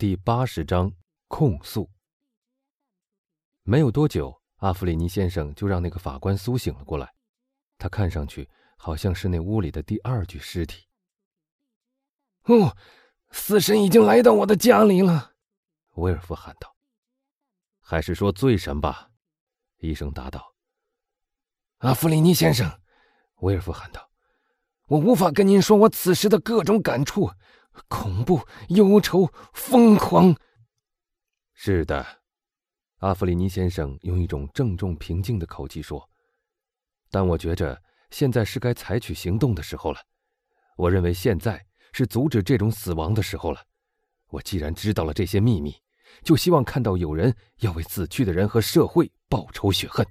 第八十章控诉。没有多久，阿弗里尼先生就让那个法官苏醒了过来。他看上去好像是那屋里的第二具尸体。哦，死神已经来到我的家里了，威尔夫喊道。“还是说罪神吧？”医生答道。“阿弗里尼先生，”威尔夫喊道，“我无法跟您说我此时的各种感触。”恐怖、忧愁、疯狂。是的，阿弗里尼先生用一种郑重平静的口气说：“但我觉着现在是该采取行动的时候了。我认为现在是阻止这种死亡的时候了。我既然知道了这些秘密，就希望看到有人要为死去的人和社会报仇雪恨。”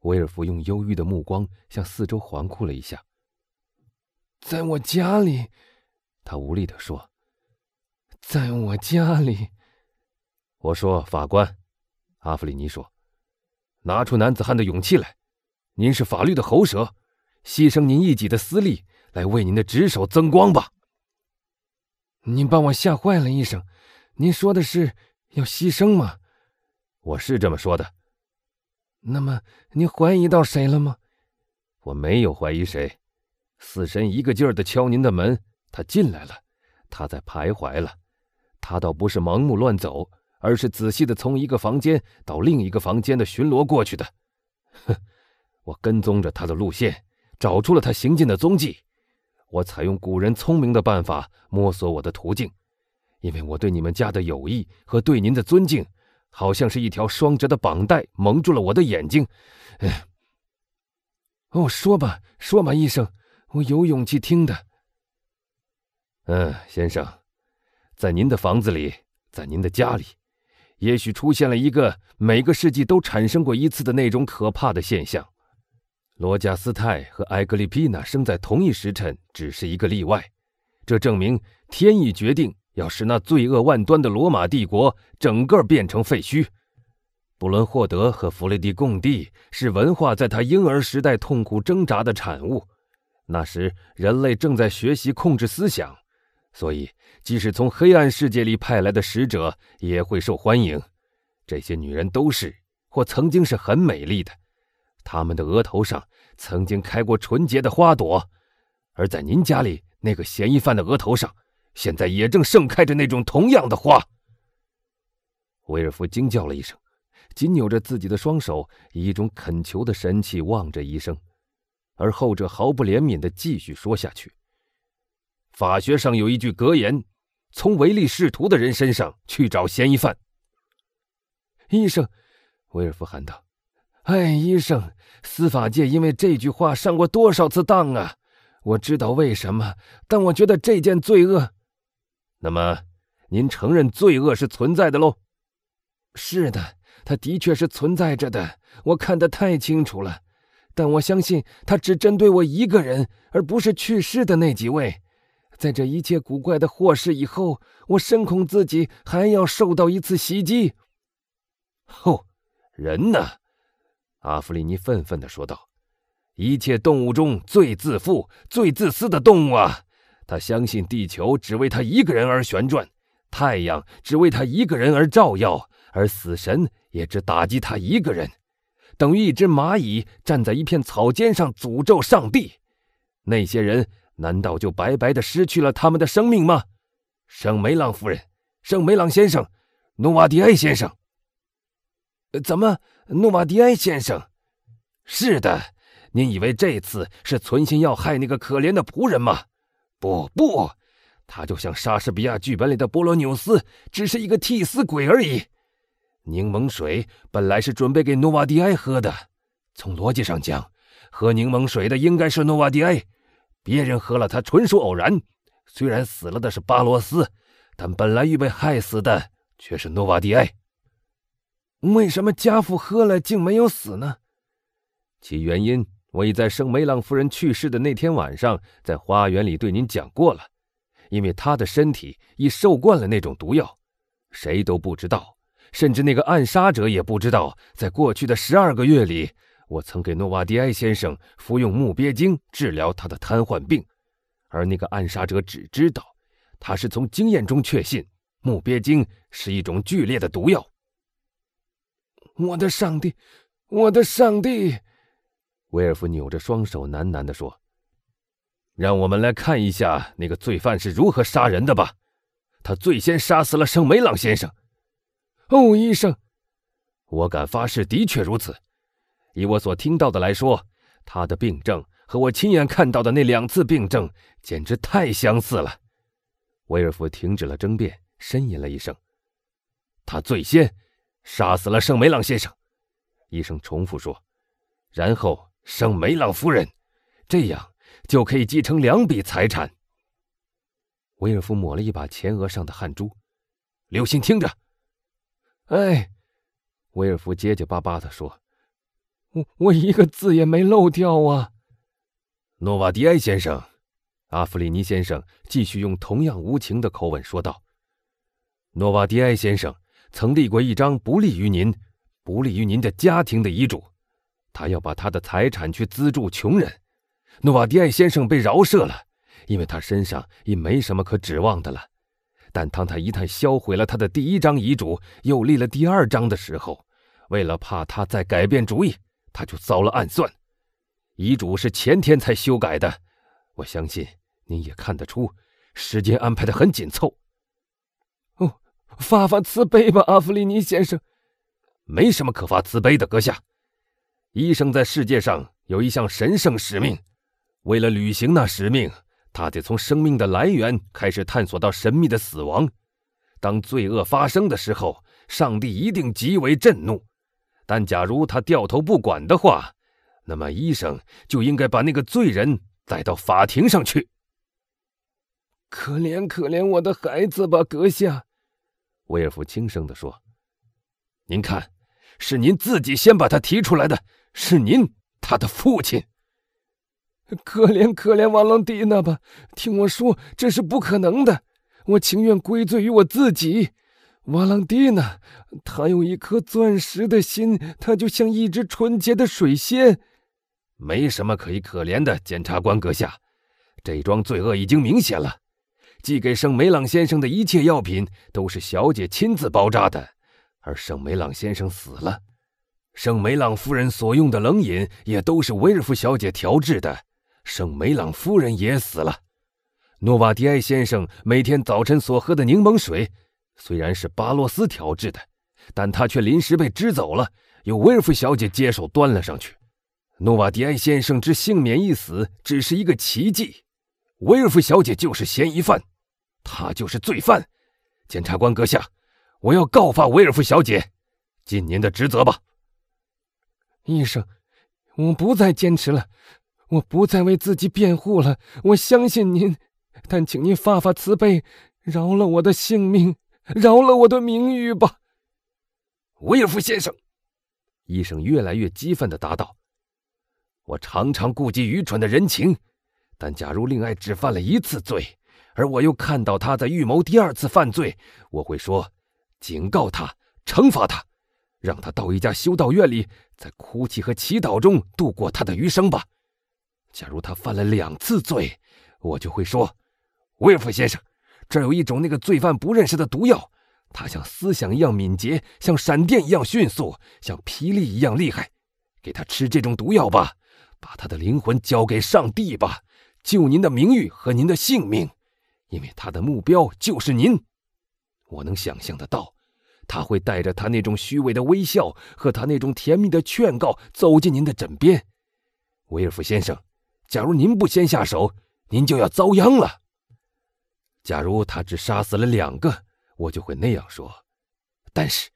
威尔夫用忧郁的目光向四周环顾了一下，在我家里。他无力地说：“在我家里。”我说：“法官，阿弗里尼说，拿出男子汉的勇气来。您是法律的喉舌，牺牲您一己的私利来为您的职守增光吧。”您把我吓坏了，医生。您说的是要牺牲吗？我是这么说的。那么您怀疑到谁了吗？我没有怀疑谁。死神一个劲儿的敲您的门。他进来了，他在徘徊了，他倒不是盲目乱走，而是仔细的从一个房间到另一个房间的巡逻过去的。哼，我跟踪着他的路线，找出了他行进的踪迹。我采用古人聪明的办法摸索我的途径，因为我对你们家的友谊和对您的尊敬，好像是一条双折的绑带蒙住了我的眼睛。哎，哦，说吧，说吧，医生，我有勇气听的。嗯，先生，在您的房子里，在您的家里，也许出现了一个每个世纪都产生过一次的那种可怕的现象。罗加斯泰和埃格里皮娜生在同一时辰，只是一个例外。这证明天意决定要使那罪恶万端的罗马帝国整个变成废墟。布伦霍德和弗雷蒂贡蒂是文化在他婴儿时代痛苦挣扎的产物。那时，人类正在学习控制思想。所以，即使从黑暗世界里派来的使者也会受欢迎。这些女人都是，或曾经是很美丽的。她们的额头上曾经开过纯洁的花朵，而在您家里那个嫌疑犯的额头上，现在也正盛开着那种同样的花。威尔夫惊叫了一声，紧扭着自己的双手，以一种恳求的神气望着医生，而后者毫不怜悯地继续说下去。法学上有一句格言：“从唯利是图的人身上去找嫌疑犯。”医生，威尔夫喊道：“哎，医生，司法界因为这句话上过多少次当啊！我知道为什么，但我觉得这件罪恶……那么，您承认罪恶是存在的喽？是的，它的确是存在着的，我看得太清楚了。但我相信，它只针对我一个人，而不是去世的那几位。”在这一切古怪的祸事以后，我深恐自己还要受到一次袭击。吼，人呢？阿弗里尼愤愤地说道：“一切动物中最自负、最自私的动物啊！他相信地球只为他一个人而旋转，太阳只为他一个人而照耀，而死神也只打击他一个人，等于一只蚂蚁站在一片草尖上诅咒上帝。那些人。”难道就白白的失去了他们的生命吗？圣梅朗夫人，圣梅朗先生，努瓦迪埃先生。怎么，努瓦迪埃先生？是的，您以为这次是存心要害那个可怜的仆人吗？不不，他就像莎士比亚剧本里的波罗纽斯，只是一个替死鬼而已。柠檬水本来是准备给努瓦迪埃喝的，从逻辑上讲，喝柠檬水的应该是努瓦迪埃。别人喝了，它纯属偶然。虽然死了的是巴罗斯，但本来预备害死的却是诺瓦迪埃。为什么家父喝了竟没有死呢？其原因我已在圣梅朗夫人去世的那天晚上在花园里对您讲过了。因为他的身体已受惯了那种毒药，谁都不知道，甚至那个暗杀者也不知道，在过去的十二个月里。我曾给诺瓦迪埃先生服用木鳖精治疗他的瘫痪病，而那个暗杀者只知道，他是从经验中确信木鳖精是一种剧烈的毒药。我的上帝，我的上帝！威尔夫扭着双手喃喃地说：“让我们来看一下那个罪犯是如何杀人的吧。他最先杀死了圣梅朗先生。”哦，医生，我敢发誓，的确如此。以我所听到的来说，他的病症和我亲眼看到的那两次病症简直太相似了。威尔夫停止了争辩，呻吟了一声：“他最先杀死了圣梅朗先生。”医生重复说：“然后。”圣梅朗夫人，这样就可以继承两笔财产。威尔夫抹了一把前额上的汗珠，留心听着。哎，威尔夫结结巴巴地说：“我我一个字也没漏掉啊。”诺瓦迪埃先生，阿弗里尼先生继续用同样无情的口吻说道：“诺瓦迪埃先生曾立过一张不利于您、不利于您的家庭的遗嘱。”他要把他的财产去资助穷人，诺瓦迪埃先生被饶赦了，因为他身上已没什么可指望的了。但当他一旦销毁了他的第一张遗嘱，又立了第二张的时候，为了怕他再改变主意，他就遭了暗算。遗嘱是前天才修改的，我相信您也看得出，时间安排的很紧凑。哦，发发慈悲吧，阿弗里尼先生。没什么可发慈悲的，阁下。医生在世界上有一项神圣使命，为了履行那使命，他得从生命的来源开始探索到神秘的死亡。当罪恶发生的时候，上帝一定极为震怒。但假如他掉头不管的话，那么医生就应该把那个罪人带到法庭上去。可怜可怜我的孩子吧，阁下，威尔夫轻声地说：“您看，是您自己先把他提出来的。”是您，他的父亲。可怜可怜瓦朗蒂娜吧，听我说，这是不可能的。我情愿归罪于我自己。瓦朗蒂娜，他有一颗钻石的心，他就像一只纯洁的水仙。没什么可以可怜的，检察官阁下。这桩罪恶已经明显了。寄给圣梅朗先生的一切药品都是小姐亲自包扎的，而圣梅朗先生死了。圣梅朗夫人所用的冷饮也都是威尔夫小姐调制的，圣梅朗夫人也死了。诺瓦迪埃先生每天早晨所喝的柠檬水，虽然是巴洛斯调制的，但他却临时被支走了，由威尔夫小姐接手端了上去。诺瓦迪埃先生之幸免一死只是一个奇迹，威尔夫小姐就是嫌疑犯，她就是罪犯。检察官阁下，我要告发威尔夫小姐，尽您的职责吧。医生，我不再坚持了，我不再为自己辩护了。我相信您，但请您发发慈悲，饶了我的性命，饶了我的名誉吧。威尔夫先生，医生越来越激愤的答道：“我常常顾及愚蠢的人情，但假如令爱只犯了一次罪，而我又看到他在预谋第二次犯罪，我会说，警告他，惩罚他。”让他到一家修道院里，在哭泣和祈祷中度过他的余生吧。假如他犯了两次罪，我就会说：“威尔夫先生，这儿有一种那个罪犯不认识的毒药，它像思想一样敏捷，像闪电一样迅速，像霹雳一样厉害。给他吃这种毒药吧，把他的灵魂交给上帝吧，救您的名誉和您的性命，因为他的目标就是您。我能想象得到。”他会带着他那种虚伪的微笑和他那种甜蜜的劝告走进您的枕边，威尔夫先生。假如您不先下手，您就要遭殃了。假如他只杀死了两个，我就会那样说。但是，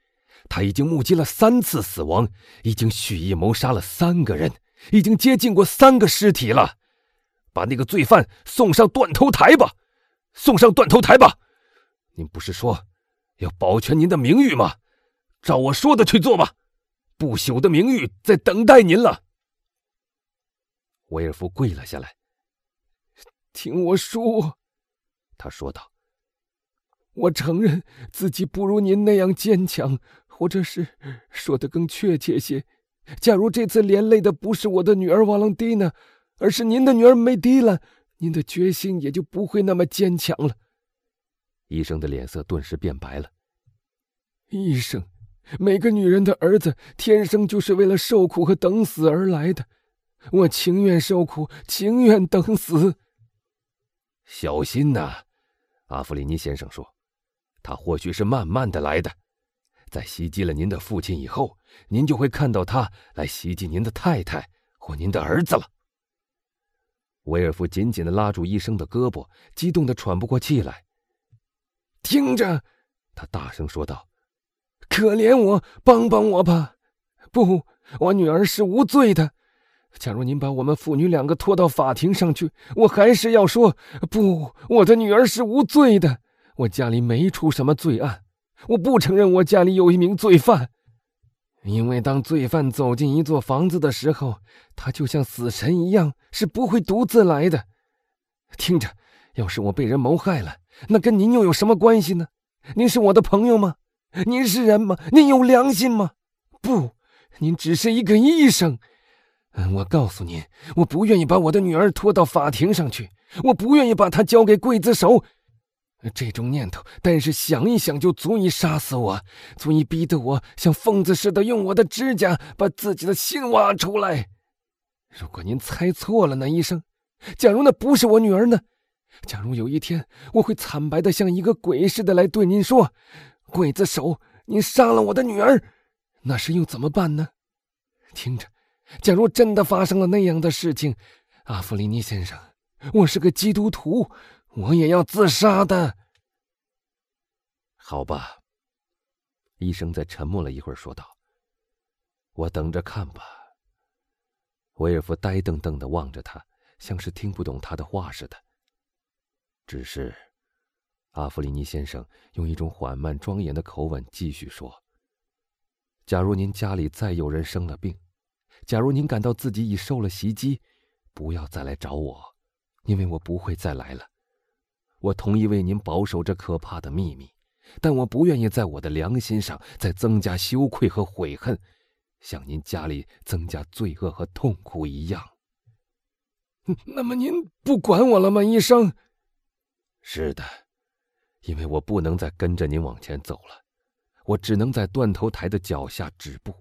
他已经目击了三次死亡，已经蓄意谋杀了三个人，已经接近过三个尸体了。把那个罪犯送上断头台吧，送上断头台吧。您不是说？要保全您的名誉吗？照我说的去做吧，不朽的名誉在等待您了。威尔夫跪了下来，听我说，他说道：“我承认自己不如您那样坚强，或者是说的更确切些，假如这次连累的不是我的女儿瓦朗蒂娜，而是您的女儿梅迪拉，您的决心也就不会那么坚强了。医生的脸色顿时变白了。医生，每个女人的儿子天生就是为了受苦和等死而来的，我情愿受苦，情愿等死。小心呐，阿弗里尼先生说，他或许是慢慢的来的，在袭击了您的父亲以后，您就会看到他来袭击您的太太或您的儿子了。威尔夫紧紧的拉住医生的胳膊，激动的喘不过气来。听着，他大声说道：“可怜我，帮帮我吧！不，我女儿是无罪的。假如您把我们父女两个拖到法庭上去，我还是要说，不，我的女儿是无罪的。我家里没出什么罪案，我不承认我家里有一名罪犯。因为当罪犯走进一座房子的时候，他就像死神一样，是不会独自来的。听着，要是我被人谋害了。”那跟您又有什么关系呢？您是我的朋友吗？您是人吗？您有良心吗？不，您只是一个医生。嗯，我告诉您，我不愿意把我的女儿拖到法庭上去，我不愿意把她交给刽子手。这种念头，但是想一想就足以杀死我，足以逼得我像疯子似的用我的指甲把自己的心挖出来。如果您猜错了呢，医生？假如那不是我女儿呢？假如有一天我会惨白的像一个鬼似的来对您说：“刽子手，您杀了我的女儿。”那时又怎么办呢？听着，假如真的发生了那样的事情，阿弗里尼先生，我是个基督徒，我也要自杀的。好吧。医生在沉默了一会儿，说道：“我等着看吧。”威尔夫呆瞪瞪的望着他，像是听不懂他的话似的。只是，阿弗里尼先生用一种缓慢庄严的口吻继续说：“假如您家里再有人生了病，假如您感到自己已受了袭击，不要再来找我，因为我不会再来了。我同意为您保守这可怕的秘密，但我不愿意在我的良心上再增加羞愧和悔恨，像您家里增加罪恶和痛苦一样。那么您不管我了吗，医生？”是的，因为我不能再跟着您往前走了，我只能在断头台的脚下止步，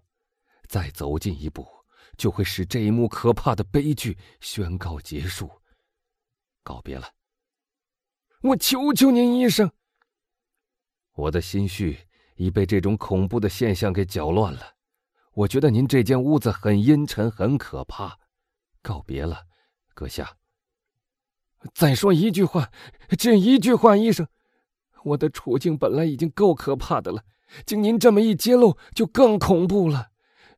再走近一步，就会使这一幕可怕的悲剧宣告结束。告别了，我求求您，医生。我的心绪已被这种恐怖的现象给搅乱了，我觉得您这间屋子很阴沉，很可怕。告别了，阁下。再说一句话，只一句话，医生，我的处境本来已经够可怕的了，经您这么一揭露，就更恐怖了。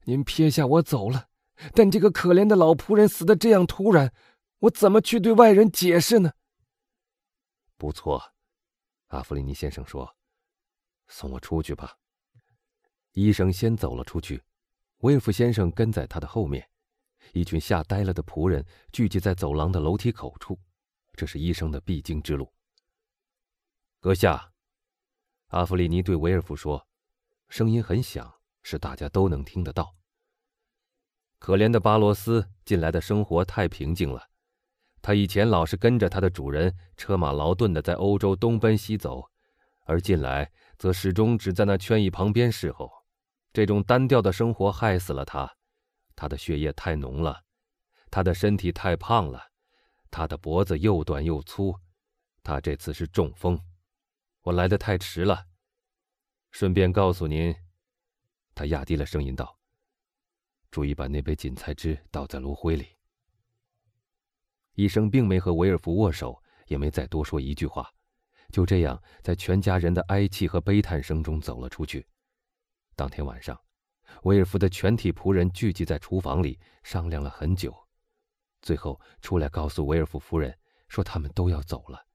您撇下我走了，但这个可怜的老仆人死的这样突然，我怎么去对外人解释呢？不错，阿弗里尼先生说：“送我出去吧。”医生先走了出去，威尔夫先生跟在他的后面。一群吓呆了的仆人聚集在走廊的楼梯口处。这是医生的必经之路。阁下，阿弗里尼对维尔夫说，声音很响，是大家都能听得到。可怜的巴罗斯近来的生活太平静了，他以前老是跟着他的主人车马劳顿的在欧洲东奔西走，而近来则始终只在那圈椅旁边侍候。这种单调的生活害死了他，他的血液太浓了，他的身体太胖了。他的脖子又短又粗，他这次是中风。我来的太迟了。顺便告诉您，他压低了声音道：“注意把那杯锦菜汁倒在炉灰里。”医生并没和维尔福握手，也没再多说一句话，就这样在全家人的哀泣和悲叹声中走了出去。当天晚上，维尔福的全体仆人聚集在厨房里，商量了很久。最后出来告诉维尔夫夫人，说他们都要走了，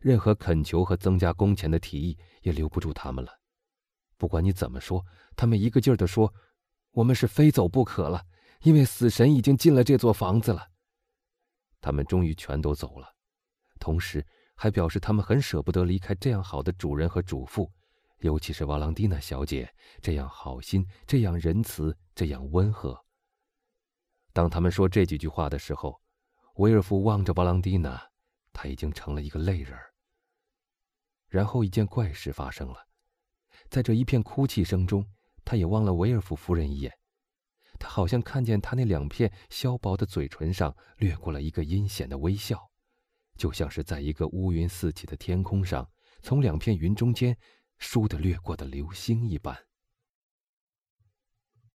任何恳求和增加工钱的提议也留不住他们了。不管你怎么说，他们一个劲儿地说：“我们是非走不可了，因为死神已经进了这座房子了。”他们终于全都走了，同时还表示他们很舍不得离开这样好的主人和主妇，尤其是瓦朗蒂娜小姐，这样好心，这样仁慈，这样温和。当他们说这几句话的时候，威尔夫望着瓦朗蒂娜，他已经成了一个泪人。然后一件怪事发生了，在这一片哭泣声中，他也望了维尔福夫人一眼。他好像看见他那两片削薄的嘴唇上掠过了一个阴险的微笑，就像是在一个乌云四起的天空上，从两片云中间倏地掠过的流星一般。